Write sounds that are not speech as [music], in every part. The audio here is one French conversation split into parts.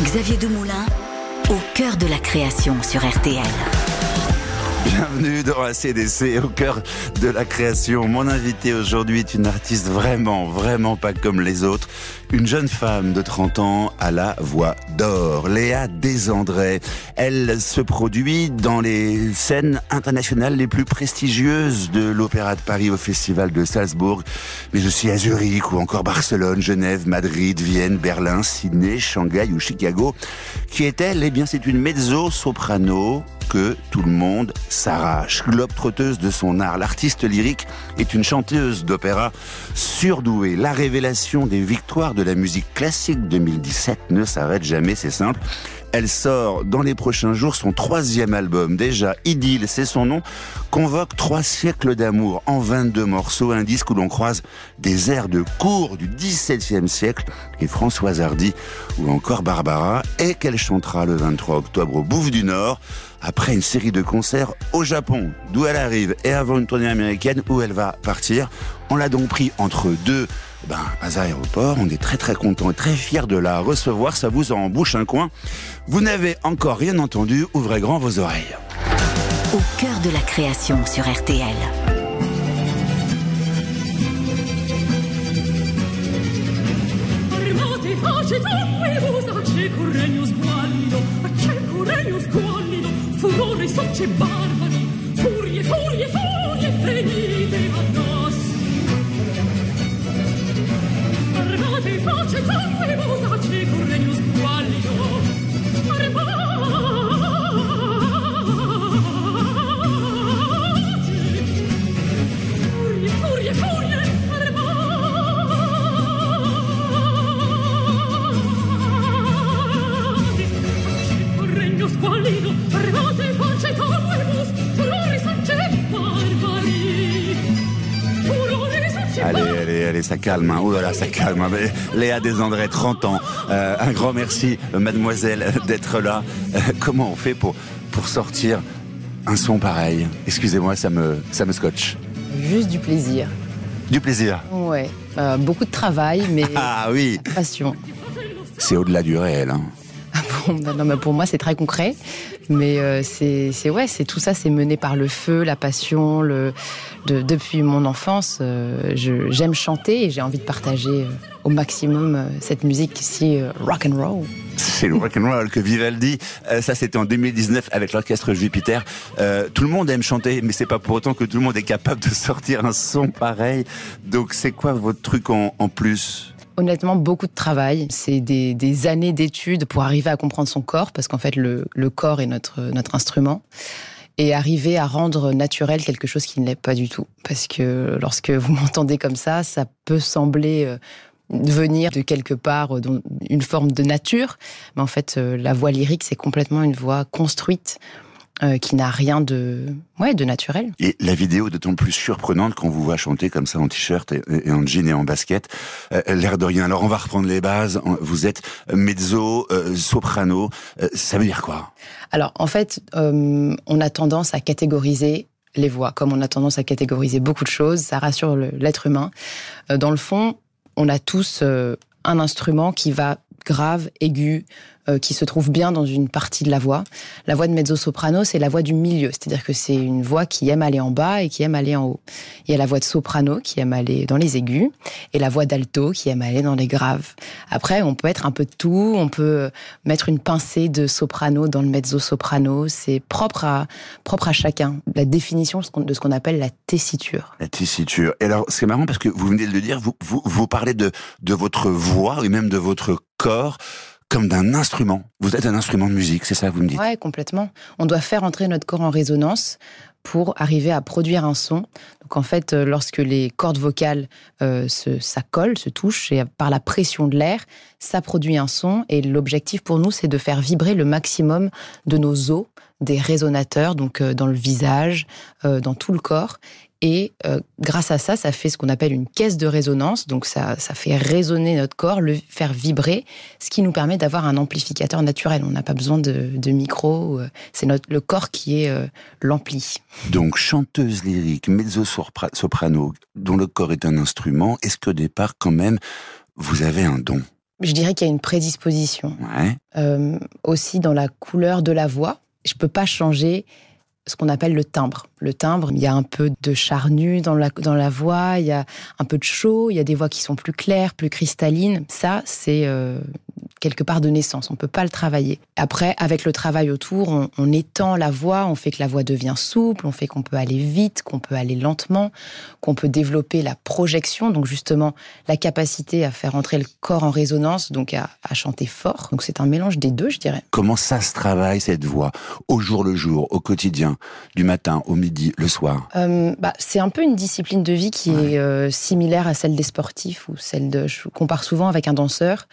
Xavier Demoulin, au cœur de la création sur RTL. Bienvenue dans ACDC, au cœur de la création. Mon invité aujourd'hui est une artiste vraiment, vraiment pas comme les autres. Une jeune femme de 30 ans à la voix d'or, Léa Desandré. Elle se produit dans les scènes internationales les plus prestigieuses de l'Opéra de Paris au Festival de Salzbourg, mais aussi à Zurich ou encore Barcelone, Genève, Madrid, Vienne, Berlin, Sydney, Shanghai ou Chicago. Qui est-elle Eh bien, c'est une mezzo-soprano que tout le monde s'arrache. Globe-trotteuse de son art, l'artiste lyrique est une chanteuse d'opéra surdouée. La révélation des victoires de la musique classique 2017 ne s'arrête jamais, c'est simple. Elle sort dans les prochains jours son troisième album. Déjà, Idylle, c'est son nom, convoque trois siècles d'amour en 22 morceaux, un disque où l'on croise des airs de cour du XVIIe siècle et Françoise Hardy ou encore Barbara et qu'elle chantera le 23 octobre au Bouffe du Nord après une série de concerts au Japon, d'où elle arrive, et avant une tournée américaine où elle va partir. On l'a donc pris entre deux ben, aéroports. On est très très content et très fiers de la recevoir. Ça vous en bouche un coin. Vous n'avez encore rien entendu. Ouvrez grand vos oreilles. Au cœur de la création sur RTL. Calme. Hein. Oh là là, ça calme. hein. Mais Léa Desandré, 30 ans. Euh, un grand merci, euh, mademoiselle, d'être là. Euh, comment on fait pour, pour sortir un son pareil? Excusez-moi, ça me, ça me scotche. Juste du plaisir. Du plaisir? Ouais. Euh, beaucoup de travail, mais [laughs] Ah oui, passion. c'est au-delà du réel. Hein. Bah non, mais pour moi, c'est très concret. Mais euh, c'est, ouais, c'est tout ça, c'est mené par le feu, la passion. Depuis mon enfance, euh, j'aime chanter et j'ai envie de partager euh, au maximum cette musique si rock and roll. C'est le rock'n'roll que Vivaldi, ça c'était en 2019 avec l'orchestre Jupiter. Tout le monde aime chanter, mais c'est pas pour autant que tout le monde est capable de sortir un son pareil. Donc c'est quoi votre truc en plus? Honnêtement, beaucoup de travail. C'est des, années d'études pour arriver à comprendre son corps, parce qu'en fait, le, corps est notre, notre instrument. Et arriver à rendre naturel quelque chose qui ne l'est pas du tout. Parce que lorsque vous [laughs] m'entendez comme ça, ça peut sembler euh, venir de quelque part, euh, une forme de nature. Mais en fait, euh, la voix lyrique, c'est complètement une voix construite euh, qui n'a rien de, ouais, de naturel. Et la vidéo est d'autant plus surprenante qu'on vous voit chanter comme ça en t-shirt et, et en jean et en basket. Euh, L'air de rien. Alors on va reprendre les bases. Vous êtes mezzo, euh, soprano. Ça veut dire quoi? Alors, en fait, on a tendance à catégoriser les voix, comme on a tendance à catégoriser beaucoup de choses. Ça rassure l'être humain. Dans le fond, on a tous un instrument qui va grave, aigu, euh, qui se trouve bien dans une partie de la voix. La voix de mezzo-soprano, c'est la voix du milieu, c'est-à-dire que c'est une voix qui aime aller en bas et qui aime aller en haut. Il y a la voix de soprano qui aime aller dans les aigus et la voix d'alto qui aime aller dans les graves. Après, on peut être un peu de tout, on peut mettre une pincée de soprano dans le mezzo-soprano, c'est propre à, propre à chacun. La définition de ce qu'on- appelle la tessiture. La tessiture. Et alors c'est marrant parce que vous venez de le dire. Vous, vous, vous parlez de, de votre voix et même de votre corps comme d'un instrument. Vous êtes un instrument de musique, c'est ça que vous me dites? Ouais, complètement. On doit faire entrer notre corps en résonance pour arriver à produire un son. Donc en fait, euh, lorsque les cordes vocales euh, se, colle, se touchent, et par la pression de l'air, ça produit un son. Et l'objectif pour nous, c'est de faire vibrer le maximum de nos os, des résonateurs, donc euh, dans le visage, euh, dans tout le corps. Et euh, grâce à ça, ça fait ce qu'on appelle une caisse de résonance. Donc ça, ça fait résonner notre corps, le faire vibrer, ce qui nous permet d'avoir un amplificateur naturel. On n'a pas besoin de, de micro. euh, C'est notre le corps qui est euh, l'ampli. Donc chanteuse lyrique, mezzo-soprano, dont le corps est un instrument. Est-ce qu'au départ, quand même, vous avez un don? Je dirais qu'il y a une prédisposition. Ouais. Euh, aussi dans la couleur de la voix. Je peux pas changer ce qu'on appelle le timbre. Le timbre, il y a un peu de charnu dans la, voix, il y a un peu de chaud, il y a des voix qui sont plus claires, plus cristallines. Ça, c'est euh, quelque part de naissance. On peut pas le travailler. Après, avec le travail autour, on, on étend la voix, on fait que la voix devient souple, on fait qu'on peut aller vite, qu'on peut aller lentement, qu'on peut développer la projection, donc justement la capacité à faire entrer le corps en résonance, donc à, à chanter fort. Donc c'est un mélange des deux, je dirais. Comment ça se travaille cette voix au jour le jour, au quotidien, du matin au midi, le soir? Euh, bah, c'est un peu une discipline de vie qui est euh, similaire à celle des sportifs ou celle de. Je compare souvent avec un danseur.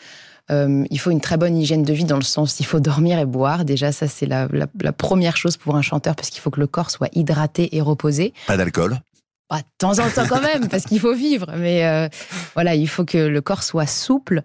Euh, il faut une très bonne hygiène de vie dans le sens il faut dormir et boire. Déjà, ça c'est la, la- la première chose pour un chanteur parce qu'il faut que le corps soit hydraté et reposé. Pas d'alcool? Bah, de temps en temps quand même parce qu'il faut vivre. Mais euh, voilà, il faut que le corps soit souple,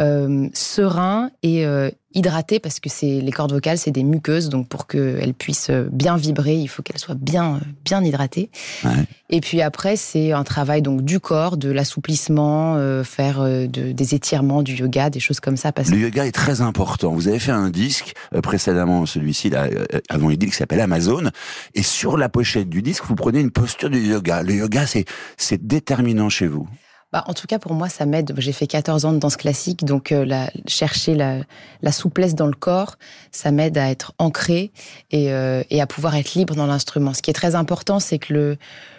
euh, serein et euh, hydraté parce que c'est les cordes vocales, c'est des muqueuses. Donc pour qu'elles puissent euh, bien vibrer, il faut qu'elles soient bien, euh, bien hydratées. Ouais. Et puis après, c'est un travail donc du corps, de l'assouplissement, euh, faire de- des étirements, du yoga, des choses comme ça. Parce Le yoga est très important. Vous avez fait un disque euh, précédemment, celui-ci, là, euh, avant il dit qui s'appelle Amazon. Et sur la pochette du disque, vous prenez une posture du yoga. Le yoga, c'est c'est déterminant chez vous. Bah, en tout cas, pour moi, ça m'aide. J'ai fait 14 ans de danse classique, donc euh, la, chercher la, souplesse dans le corps, ça m'aide à être ancré et, euh, et à pouvoir être libre dans l'instrument. Ce qui est très important, c'est que le,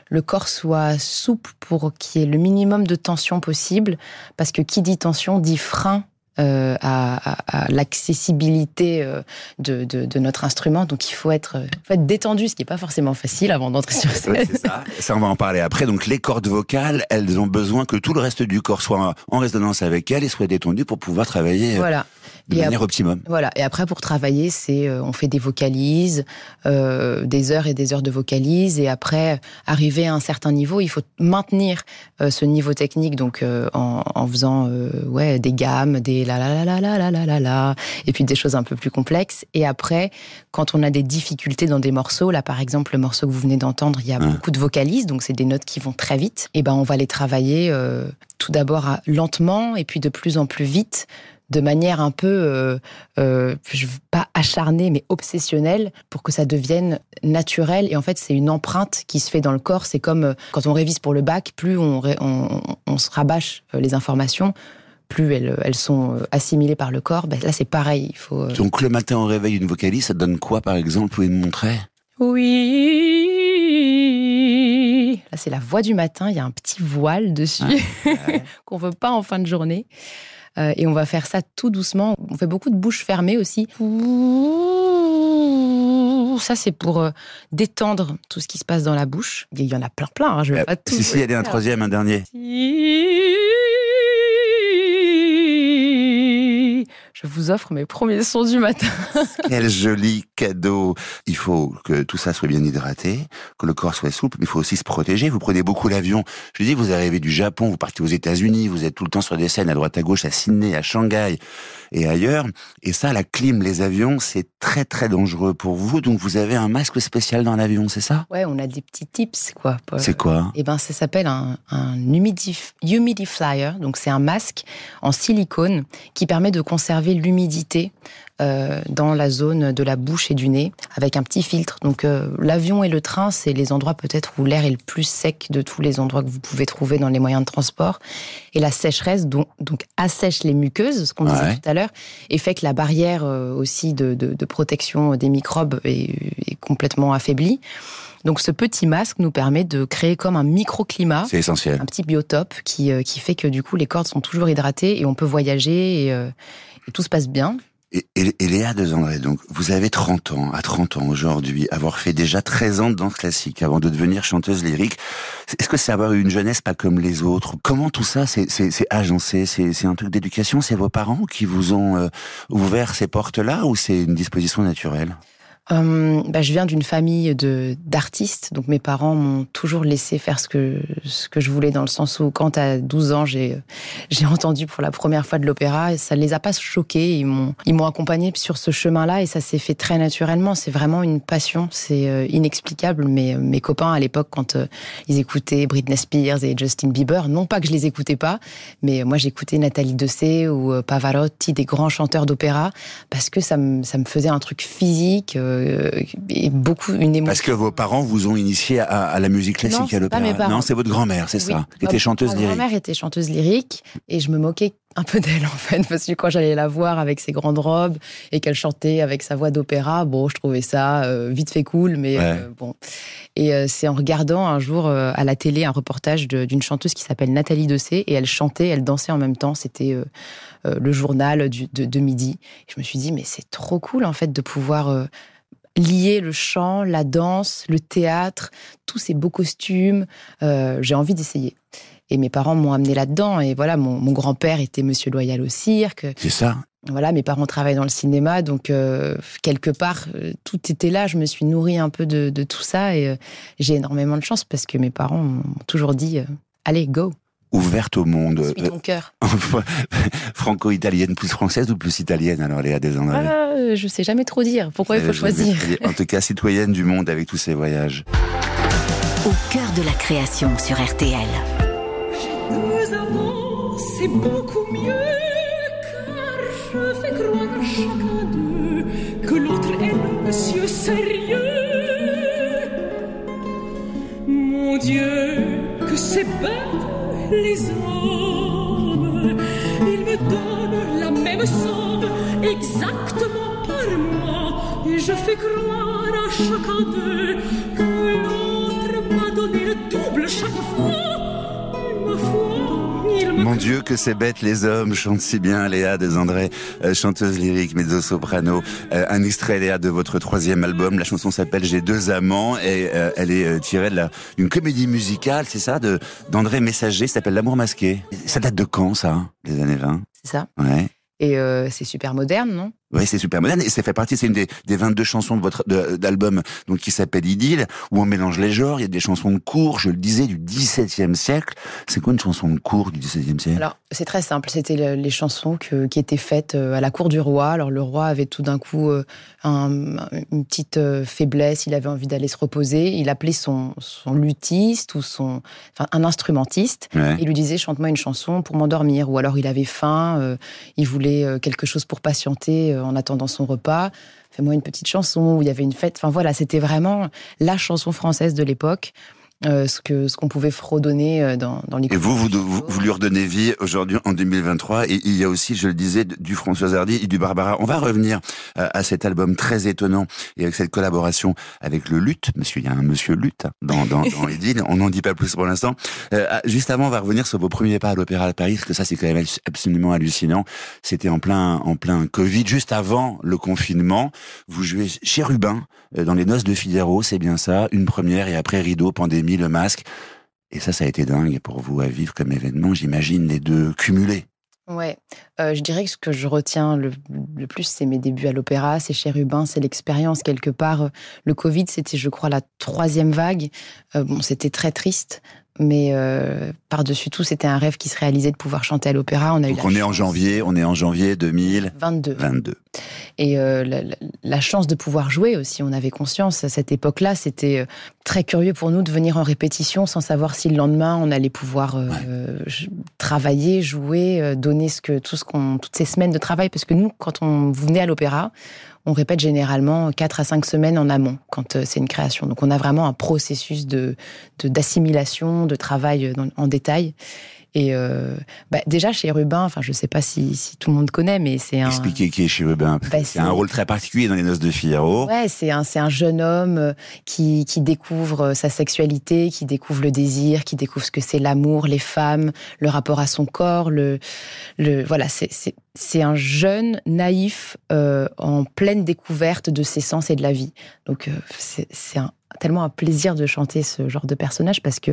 le corps soit souple pour qu'il y ait le minimum de tension possible, parce que qui dit tension dit frein. Euh, à, à- à l'accessibilité euh, de, de, de notre instrument, donc il faut être, euh, faut être détendu, ce qui n'est pas forcément facile avant d'entrer sur scène. Ouais, ça. Ça, on va en parler après. Donc, les cordes vocales, elles ont besoin que tout le reste du corps soit en résonance avec elles et soit détendu pour pouvoir travailler Voilà. De Et manière optimum. Voilà. Et après, pour travailler, c'est euh, on fait des vocalises, euh, des heures et des heures de vocalises, et après, arriver à un certain niveau, il faut maintenir euh, ce niveau technique, donc euh, en, en faisant euh, ouais des gammes, des la la la la la la la la, et puis des choses un peu plus complexes. Et après, quand on a des difficultés dans des morceaux, là par exemple le morceau que vous venez d'entendre, il y a beaucoup de vocalises, donc c'est des notes qui vont très vite. Et ben on va les travailler euh, tout d'abord à- lentement, et puis de plus en plus vite de manière un peu, euh, euh, je veux pas acharnée, mais obsessionnelle, pour que ça devienne naturel. Et en fait, c'est une empreinte qui se fait dans le corps. C'est comme euh, quand on révise pour le bac, plus on, on, on se rabâche les informations, plus elles, elles sont assimilées par le corps. Ben, là, c'est pareil. Il faut. euh, Donc, le matin au réveil, une vocalise, ça donne quoi, par exemple Vous pouvez me montrer Oui. Là, c'est la voix du matin. Il y a un petit voile dessus [laughs] qu'on veut pas en fin de journée. Euh, et on va faire ça tout doucement. On fait beaucoup de bouches fermées aussi. Ça, c'est pour euh, détendre tout ce qui se passe dans la bouche. Il y en a plein, plein. hein, Je vais Euh, pas tout. Si, si, allez, un troisième, un dernier. Je vous offre mes premiers sons du matin. Quel joli cadeau Il faut que tout ça soit bien hydraté, que le corps soit souple, mais il faut aussi se protéger. Vous prenez beaucoup l'avion. Je dis, vous arrivez du Japon, vous partez aux États-Unis, vous êtes tout le temps sur des scènes à droite à gauche, à Sydney, à Shanghai et ailleurs. Et ça, la clim, les avions, c'est très très dangereux pour vous. Donc vous avez un masque spécial dans l'avion, c'est ça? Ouais, on a des petits tips, quoi. pour- C'est quoi? Eh ben, ça s'appelle un, un humidif- humidifier. Donc, c'est un masque en silicone qui permet de conserver l'humidité euh, dans la zone de la bouche et du nez avec un petit filtre. Donc, euh, l'avion et le train, c'est les endroits peut-être où l'air est le plus sec de tous les endroits que vous pouvez trouver dans les moyens de transport. Et la sécheresse, donc, donc assèche les muqueuses, ce qu'on Ouais. disait tout à l'heure, et fait que la barrière euh, aussi de, de- de protection des microbes est, est complètement affaiblie. Donc ce petit masque nous permet de créer comme un microclimat, C'est essentiel. un petit biotope qui, euh, qui fait que du coup les cordes sont toujours hydratées et on peut voyager et, et tout se passe bien. Et, et, et Léa de André, donc, vous avez 30 ans, à 30 ans aujourd'hui, avoir fait déjà 13 ans de danse classique avant de devenir chanteuse lyrique. Est-ce que c'est avoir eu une jeunesse pas comme les autres? Comment tout ça, c'est agencé? C'est c'est un truc d'éducation? C'est vos parents qui vous ont euh, ouvert ces portes-là ou c'est une disposition naturelle? Euh, bah, je viens d'une famille de d'artistes, donc mes parents m'ont toujours laissé faire ce que ce que je voulais dans le sens où quand à 12 ans j'ai entendu pour la première fois de l'opéra, ça ne les a pas choqués, ils m'ont accompagné sur ce chemin-là et ça s'est fait très naturellement. C'est vraiment une passion, c'est euh, inexplicable. Mais mes copains à l'époque, quand euh, ils écoutaient Britney Spears et Justin Bieber, non pas que je les écoutais pas, mais moi j'écoutais Nathalie Dessay ou Pavarotti, des grands chanteurs d'opéra, parce que ça me ça me faisait un truc physique et beaucoup une émotion. Parce que vos parents vous ont initié à, la musique classique à l'opéra. Non, c'est votre grand-mère, c'est ça, qui était chanteuse lyrique. Ma grand-mère était chanteuse lyrique et je me moquais un peu d'elle [laughs] en fait parce que quand j'allais la voir avec ses grandes robes et qu'elle chantait avec sa voix d'opéra bon je trouvais ça euh, vite fait cool mais euh, bon et euh, c'est en regardant un jour à la télé un reportage d'une chanteuse qui s'appelle Nathalie Dessay et elle chantait elle dansait en même temps c'était le journal du, de, de, midi je me suis dit mais c'est trop cool en fait de pouvoir lier le chant la danse le théâtre tous ces beaux costumes j'ai envie d'essayer et mes parents m'ont amené là-dedans. Et voilà, mon, mon grand-père était Monsieur Loyal au cirque. C'est ça. Voilà, mes parents travaillent dans le cinéma, donc euh, quelque part euh, tout était là. Je me suis nourrie un peu de, de tout ça et euh, j'ai énormément de chance parce que mes parents m'ont toujours dit allez go. Ouverte au monde. Suis ton cœur. [laughs] Franco-italienne plus française ou plus italienne alors Léa Desandré ah, Je sais jamais trop dire. Pourquoi il faut choisir En tout cas, citoyenne du monde avec tous ces voyages. Au cœur de la création sur RTL c'est beaucoup mieux, car je fais croire à chacun d'eux que l'autre est le monsieur sérieux. Mon Dieu, que c'est bête, les hommes, ils me donnent la même somme exactement par mois, et je fais croire à chacun d'eux que l'autre m'a donné le double chaque fois. Mon Dieu, que c'est bête, les hommes chantent si bien, Léa Desandré, euh, chanteuse lyrique, mezzo-soprano. Euh, un extrait, Léa, de votre troisième album. La chanson s'appelle J'ai deux amants et euh, elle est tirée d'une comédie musicale, c'est ça, de d'André Messager, s'appelle L'amour masqué. Ça date de quand, ça Les années 20 C'est ça. Ouais. Et c'est super moderne, non? Oui, c'est super moderne et ça fait partie, c'est une des, des 22 chansons de votre d'album donc qui s'appelle Idylle où on mélange les genres. Il y a des chansons de cours, je le disais, du XVIIe siècle. C'est quoi une chanson de cours du XVIIe siècle? Alors c'est très simple. C'était les chansons que, qui étaient faites euh, à la cour du roi. Alors le roi avait tout d'un coup euh, un, une petite euh, faiblesse. Il avait envie d'aller se reposer. Il appelait son, son luthiste ou son enfin, un instrumentiste. et Il lui disait chante-moi une chanson pour m'endormir. Ou alors il avait faim. il voulait quelque chose pour patienter en attendant son repas. Fais-moi une petite chanson où il y avait une fête. Enfin voilà, c'était vraiment la chanson française de l'époque. Euh, ce que ce qu'on pouvait fredonner euh, dans, dans les. Et vous, vous, vous, lui redonnez vie aujourd'hui en 2023. Et il y a aussi, je le disais, du François Hardy et du Barbara. On va revenir euh, à cet album très étonnant et avec cette collaboration avec le Lutte. Monsieur, il y a un Monsieur Lutte dans dans, [laughs] dans Edine. On n'en dit pas plus pour l'instant. Ah, juste avant, on va revenir sur vos premiers pas à l'Opéra de Paris, parce que ça, c'est quand même absolument hallucinant. C'était en plein en plein Covid, juste avant le confinement. Vous jouez chez Rubin dans les Noces de Figaro, c'est bien ça. Une première et après rideau, pandémie le masque. Et ça, ça a été dingue pour vous à vivre comme événement, j'imagine, les deux cumulés. Ouais, euh, je dirais que ce que je retiens le, plus, c'est mes débuts à l'opéra, c'est chez Rubin, c'est l'expérience quelque part. Le Covid, c'était, je crois, la troisième vague. Euh, bon, c'était très triste, mais euh, par-dessus tout, c'était un rêve qui se réalisait de pouvoir chanter à l'opéra. On a Donc on est en janvier, on est en janvier 2022. 22. Et euh, la, la, chance de pouvoir jouer aussi, on avait conscience à cette époque-là, c'était euh, très curieux pour nous de venir en répétition sans savoir si le lendemain on allait pouvoir euh, travailler, jouer, donner ce que tout ce qu'on toutes ces semaines de travail, parce que nous, quand on venait à l'opéra, on répète généralement 4 à 5 semaines en amont quand euh, c'est une création. Donc on a vraiment un processus de d'assimilation, de, travail en détail. Et euh, bah, déjà chez Rubin, enfin je sais pas si, si, tout le monde connaît, mais c'est un. Expliquez qui est chez Rubin. Bah, c'est un rôle très particulier dans les Noces de Figaro. Ouais, c'est un c'est un jeune homme euh, qui qui découvre euh, sa sexualité, qui découvre le désir, qui découvre ce que c'est l'amour, les femmes, le rapport à son corps, le le voilà c'est un jeune naïf euh, en pleine découverte de ses sens et de la vie. Donc euh, c'est un tellement un plaisir de chanter ce genre de personnage parce que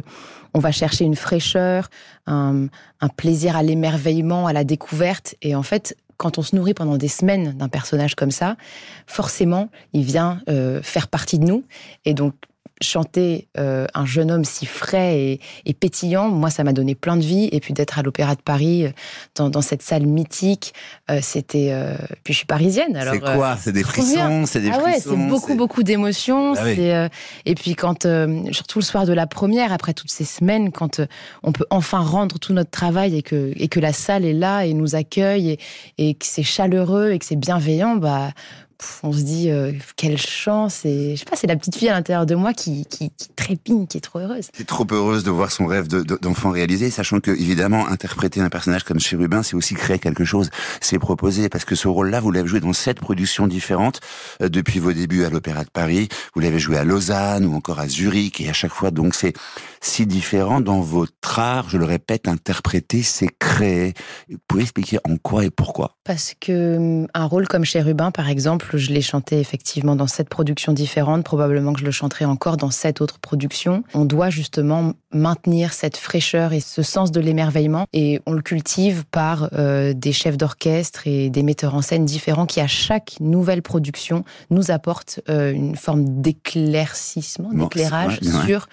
on va chercher une fraîcheur, un, plaisir à l'émerveillement, à la découverte. Et en fait, quand on se nourrit pendant des semaines d'un personnage comme ça, forcément, il vient euh, faire partie de nous. Et donc, chanter euh, un jeune homme si frais et, pétillant, moi, ça m'a donné plein de vie. Et puis d'être à l'Opéra de Paris, euh, dans, cette salle mythique, euh, c'était. puis je suis parisienne. C'est quoi? C'est des frissons, c'est des ah ouais, c'est beaucoup, beaucoup d'émotions. Ah et puis quand, surtout le soir de la première, après toutes ces semaines, quand on peut enfin rendre tout notre travail et que, et que la salle est là et nous accueille et, et que c'est chaleureux et que c'est bienveillant, bah on se dit euh, quelle chance et je sais pas c'est la petite fille à l'intérieur de moi qui, qui, qui, trépigne qui est trop heureuse. Qui est trop heureuse de voir son rêve d'enfant réalisé sachant que évidemment interpréter un personnage comme Chérubin c'est aussi créer quelque chose c'est proposer parce que ce rôle là vous l'avez joué dans sept productions différentes euh, depuis vos débuts à l'Opéra de Paris vous l'avez joué à Lausanne ou encore à Zurich et à chaque fois donc c'est si différent dans votre art je le répète interpréter c'est créer. Vous pouvez expliquer en quoi et pourquoi? Parce que hum, un rôle comme Chérubin par exemple je l'ai chanté effectivement dans sept productions différentes. Probablement que je le chanterai encore dans sept autres productions. On doit justement maintenir cette fraîcheur et ce sens de l'émerveillement et on le cultive par euh, des chefs d'orchestre et des metteurs en scène différents qui à chaque nouvelle production nous apportent euh, une forme d'éclaircissement, d'éclairage sur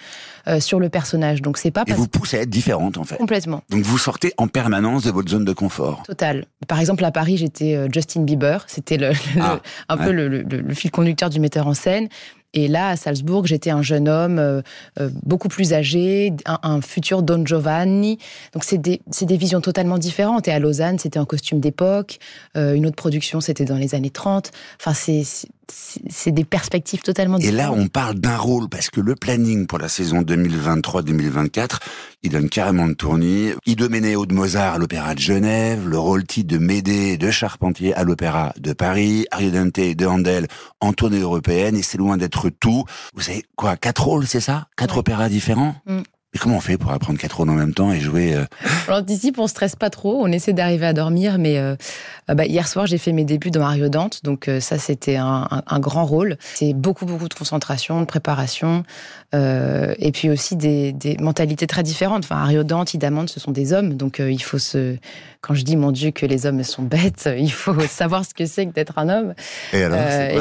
euh, sur le personnage. Donc c'est pas et vous poussez à être différente en fait. Complètement. Donc vous sortez en permanence de votre zone de confort. Total. Par exemple à Paris j'étais Justin Bieber, c'était le, ah, un peu le, le, fil conducteur du metteur en scène. Et là, à Salzbourg, j'étais un jeune homme euh, euh, beaucoup plus âgé, un, futur Don Giovanni. Donc, c'est des, des, visions totalement différentes. Et à Lausanne, c'était en costume d'époque. Euh, une autre production, c'était dans les années 30. Enfin, c'est c'est des perspectives totalement différentes. Et là, on parle d'un rôle, parce que le planning pour la saison 2023-2024, il donne carrément de tournée. Idoménéo de Mozart à l'Opéra de Genève, le rôle titre de Médée de Charpentier à l'Opéra de Paris, Ariodante de Handel en tournée européenne, et c'est loin d'être tout. Vous savez quoi, quatre rôles, c'est ça? Quatre opéras différents? Mm. Mais comment on fait pour apprendre quatre rôles en même temps et jouer euh... On anticipe, on stresse pas trop, on essaie d'arriver à dormir, mais euh, euh, bah, hier soir j'ai fait mes débuts dans Mario Dante, donc euh, ça c'était un, grand rôle. C'est beaucoup beaucoup de concentration, de préparation, et puis aussi des, des, mentalités très différentes. Enfin, Mario Dante, Idamante, ce sont des hommes, donc il faut se. Quand je dis mon Dieu que les hommes sont bêtes, [laughs] il faut savoir ce que c'est que d'être un homme. Et,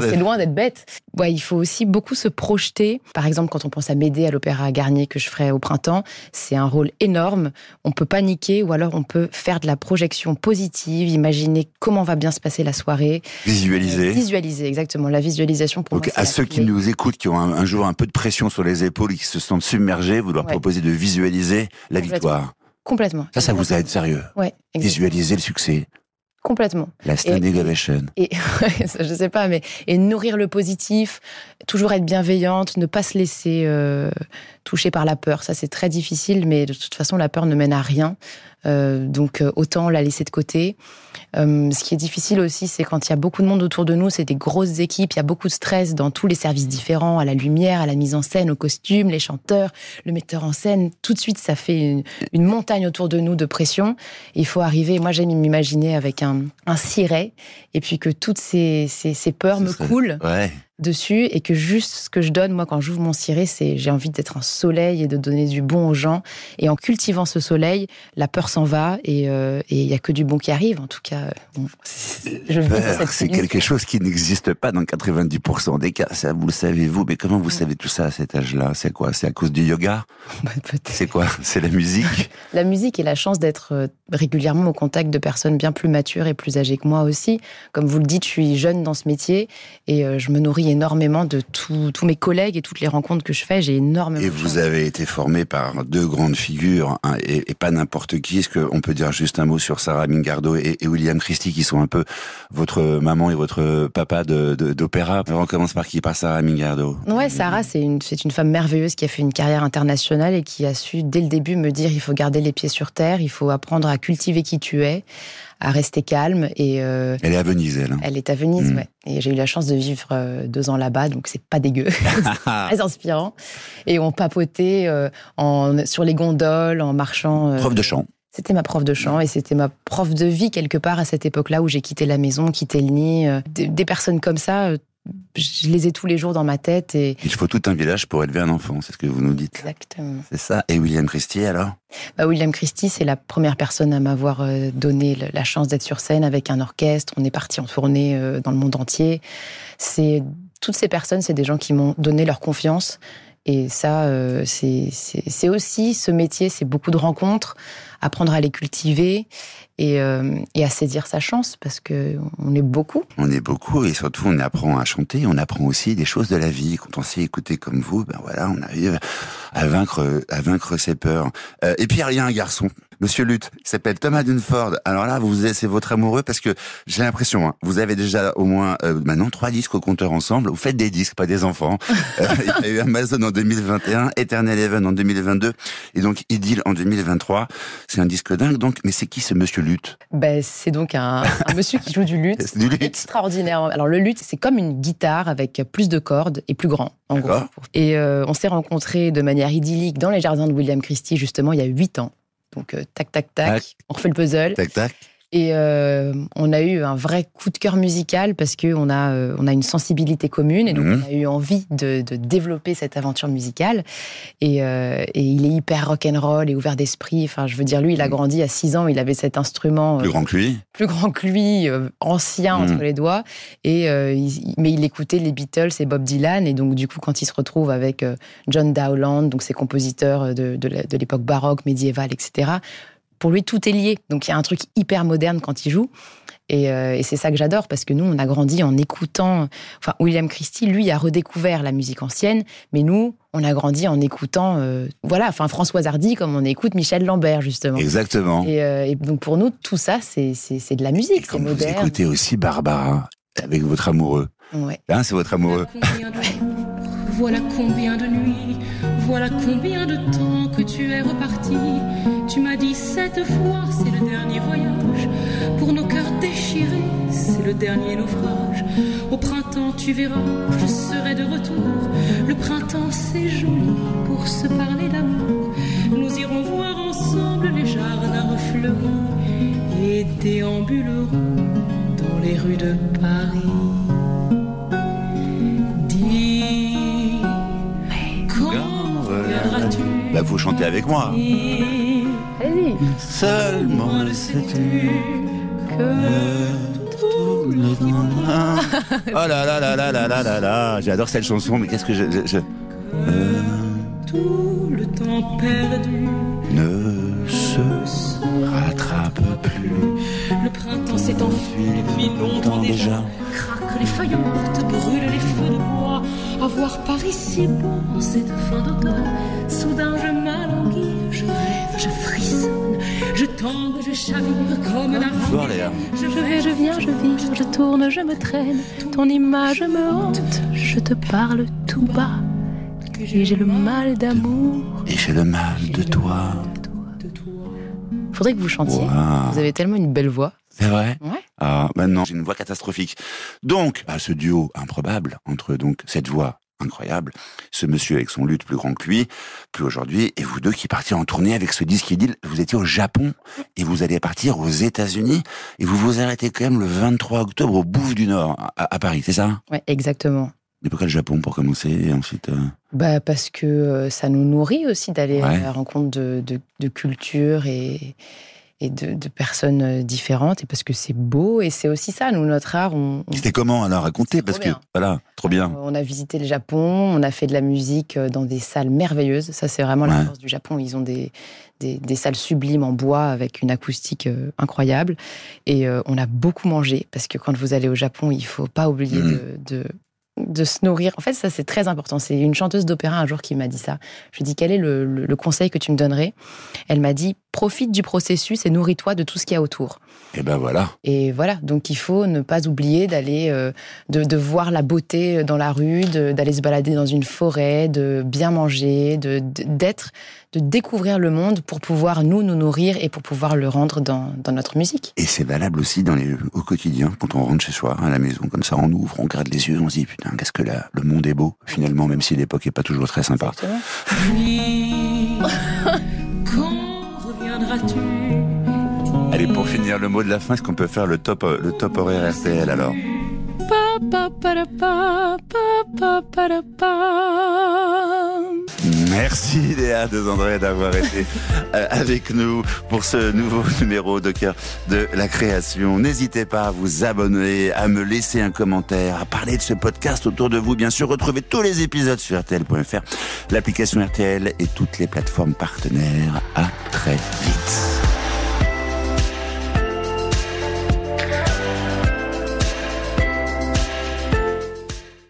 c'est loin d'être bête. Ouais, il faut aussi beaucoup se projeter. Par exemple, quand on pense à m'aider à l'Opéra Garnier que je ferai au printemps temps, c'est un rôle énorme. On peut paniquer ou alors on peut faire de la projection positive, imaginer comment va bien se passer la soirée. Visualiser. visualiser, exactement. La visualisation pour Donc, à ceux qui nous écoutent, qui ont un, jour un peu de pression sur les épaules et qui se sentent submergés, vous leur proposez de visualiser la victoire. Complètement. Ça, ça vous aide sérieux? Ouais. Visualiser le succès. Complètement. La standing et, ovation. Et, [laughs] je sais pas, mais et nourrir le positif, toujours être bienveillante, ne pas se laisser euh, toucher par la peur. Ça, c'est très difficile, mais de toute façon, la peur ne mène à rien. Euh, donc euh, autant la laisser de côté. Euh, ce qui est difficile aussi, c'est quand il y a beaucoup de monde autour de nous, c'est des grosses équipes, il y a beaucoup de stress dans tous les services différents, à la lumière, à la mise en scène, aux costumes, les chanteurs, le metteur en scène. Tout de suite, ça fait une, montagne autour de nous de pression. il faut arriver, moi j'aime m'imaginer avec un, un ciré, et puis que toutes ces, ces, ces peurs me coulent. Ouais dessus et que juste ce que je donne moi quand j'ouvre mon ciré c'est j'ai envie d'être un soleil et de donner du bon aux gens. Et en cultivant ce soleil la peur s'en va et euh, il y a que du bon qui arrive en tout cas [laughs] je c'est quelque chose qui n'existe pas dans 90% des cas ça vous le savez vous mais comment vous savez tout ça à cet âge-là? C'est quoi? C'est à cause du yoga? [laughs] Bah, c'est quoi? C'est la musique? [laughs] La musique et la chance d'être euh, régulièrement au contact de personnes bien plus matures et plus âgées que moi aussi. Comme vous le dites je suis jeune dans ce métier et euh, je me nourris énormément de tous mes collègues et toutes les rencontres que je fais. J'ai énormément. Et vous avez été formé par deux grandes figures hein, et, pas n'importe qui. Est-ce qu'on peut dire juste un mot sur Sarah Mingardo et, William Christie, qui sont un peu votre maman et votre papa d'opéra de, On commence par qui? Par Sarah Mingardo. Ouais, Sarah, c'est une, c'est une femme merveilleuse qui a fait une carrière internationale et qui a su dès le début me dire il faut garder les pieds sur terre, il faut apprendre à cultiver qui tu es à rester calme. Et, euh, elle est à Venise, elle. Hein. Elle est à Venise, mm. ouais. Et j'ai eu la chance de vivre euh, deux ans là-bas, donc c'est pas dégueu. [laughs] [laughs] très inspirant. Et on papotait euh, en, sur les gondoles, en marchant. prof de chant. C'était ma prof de chant et c'était ma prof de vie quelque part à cette époque-là où j'ai quitté la maison, quitté le nid. Des, des personnes comme ça, je les ai tous les jours dans ma tête et Il faut tout un village pour élever un enfant, c'est ce que vous nous dites. exactement. C'est ça. Et William Christie alors? Bah, William Christie, c'est la première personne à m'avoir euh, donné la chance d'être sur scène avec un orchestre. On est parti en tournée euh, dans le monde entier. C'est toutes ces personnes, c'est des gens qui m'ont donné leur confiance. Et ça, euh, c'est aussi ce métier, c'est beaucoup de rencontres, apprendre à les cultiver et, euh, et à saisir sa chance parce que on est beaucoup. On est beaucoup et surtout on apprend à chanter, on apprend aussi des choses de la vie. Quand on sait écouter comme vous, ben voilà, on arrive à vaincre, à vaincre ses peurs. Euh, et puis il y a un garçon, Monsieur Lutte, il s'appelle Thomas Dunford. Alors là, vous c'est votre amoureux parce que j'ai l'impression, hein, vous avez déjà au moins euh, maintenant trois disques au compteur ensemble. Vous faites des disques, pas des enfants. [laughs] Euh, il y a eu Amazon en 2021, Eternal Heaven en 2022 et donc Idyll en 2023. C'est un disque dingue. Donc, mais c'est qui ce Monsieur Lutte Ben, c'est donc un, un monsieur qui joue du luth. [laughs] C'est du luth. Extraordinaire. Alors le luth, c'est comme une guitare avec plus de cordes et plus grand, en gros. Et euh, on s'est rencontrés de manière idyllique dans les jardins de William Christie, justement, il y a huit ans. Donc euh, tac, tac, tac, Tac. on refait le puzzle. Tac tac. Et euh, on a eu un vrai coup de cœur musical parce que on a euh, on a une sensibilité commune et donc Mhm. on a eu envie de, de développer cette aventure musicale. Et, euh, et il est hyper rock'n'roll et ouvert d'esprit. Enfin, je veux dire, lui, il a Mhm. grandi à 6 ans, il avait cet instrument Plus grand que lui. plus grand que lui, ancien Mhm. entre les doigts. Et il- mais il écoutait les Beatles et Bob Dylan. Et donc du coup, quand il se retrouve avec John Dowland, donc ces compositeurs de, de l'époque baroque, médiévale, etc. Pour lui, tout est lié. Donc il y a un truc hyper moderne quand il joue. Et, euh, et c'est ça que j'adore parce que nous, on a grandi en écoutant. Enfin, William Christie, lui, a redécouvert la musique ancienne, mais nous, on a grandi en écoutant, euh, voilà, enfin Françoise Hardy, comme on écoute Michel Lambert justement. Exactement. Et, euh, et donc pour nous, tout ça, c'est c'est c'est de la Et musique, c'est comme vous moderne. écoutez aussi Barbara avec votre amoureux. Ouais. Hein, c'est votre amoureux. Combien de voilà combien de nuits, voilà combien de temps que tu es reparti. Cette fois, c'est le dernier voyage. Pour nos cœurs déchirés, c'est le dernier naufrage. Au printemps, tu verras, je serai de retour. Le printemps, c'est joli pour se parler d'amour. Nous irons voir ensemble les jardins refleuris et déambulerons dans les rues de Paris. Dis, quand reviendras-tu Bah, vous chantez avec moi. Seulement le sais-tu que tout le temps. [laughs] Oh là là là là là là là là. J'adore cette chanson, mais qu'est-ce que je, je- je- Euh, tout le temps perdu ne se rattrape plus. Le printemps s'est enfui depuis longtemps déjà. Craquent les feuilles mortes, brûlent les feux de bois. À voir Paris si beau en cette fin d'automne. Soudain je m'alanguis, Je chavire comme Léa. Je vais, je viens, je vire, je tourne, je me traîne. Ton image me hante, je te parle tout bas. Et j'ai le mal d'amour. Et j'ai le mal de toi. faudrait que vous chantiez. Vous avez tellement une belle voix. C'est vrai Ouais. Ah, maintenant, j'ai une voix catastrophique. Donc, bah, ce duo improbable entre donc cette voix incroyable, ce monsieur avec son lutte plus grand que lui, plus aujourd'hui, et vous deux qui partiez en tournée avec ce disque idylle. Vous étiez au Japon et vous allez partir aux États-Unis et vous vous arrêtez quand même le 23 octobre au Bouffe du Nord à, à Paris, c'est ça? Ouais, exactement. Mais pourquoi le Japon? Pour commencer et ensuite euh, Bah parce que euh, ça nous nourrit aussi d'aller à la rencontre de, de, de cultures et, et de, de personnes euh, différentes et parce que c'est beau et c'est aussi ça, nous, notre art. On, on- C'était comment alors raconter? Parce que voilà, trop bien. On a visité le Japon, on a fait de la musique euh, dans des salles merveilleuses. Ça, c'est vraiment la force du Japon. Ils ont des, des, des salles sublimes en bois avec une acoustique euh, incroyable. Et euh, on a beaucoup mangé parce que quand vous allez au Japon, il faut pas oublier de, de, de se nourrir. En fait, ça, c'est très important. C'est une chanteuse d'opéra un jour qui m'a dit ça. Je lui ai dit, quel est le, le- le conseil que tu me donnerais? Elle m'a dit, profite du processus et nourris-toi de tout ce qu'il y a autour. Et ben voilà. Et voilà, donc il faut ne pas oublier d'aller, euh, de, de voir la beauté dans la rue, d'aller se balader dans une forêt, de bien manger, de- d'être, de découvrir le monde pour pouvoir nous nous nourrir et pour pouvoir le rendre dans, dans notre musique. Et c'est valable aussi dans les, au quotidien, quand on rentre chez soi, à la maison, comme ça, on ouvre, on regarde les yeux, on se dit, putain, qu'est-ce que là, le monde est beau, finalement, même si l'époque est pas toujours très sympa. Allez, pour finir, le mot de la fin, est-ce qu'on peut faire le top, euh, le top horaire RTL, alors? Pa, pa, Merci Léa de André d'avoir été euh, avec nous pour ce nouveau numéro de cœur de la création. N'hésitez pas à vous abonner, à me laisser un commentaire, à parler de ce podcast autour de vous. Bien sûr, retrouvez tous les épisodes sur RTL.fr, l'application RTL et toutes les plateformes partenaires. À très vite.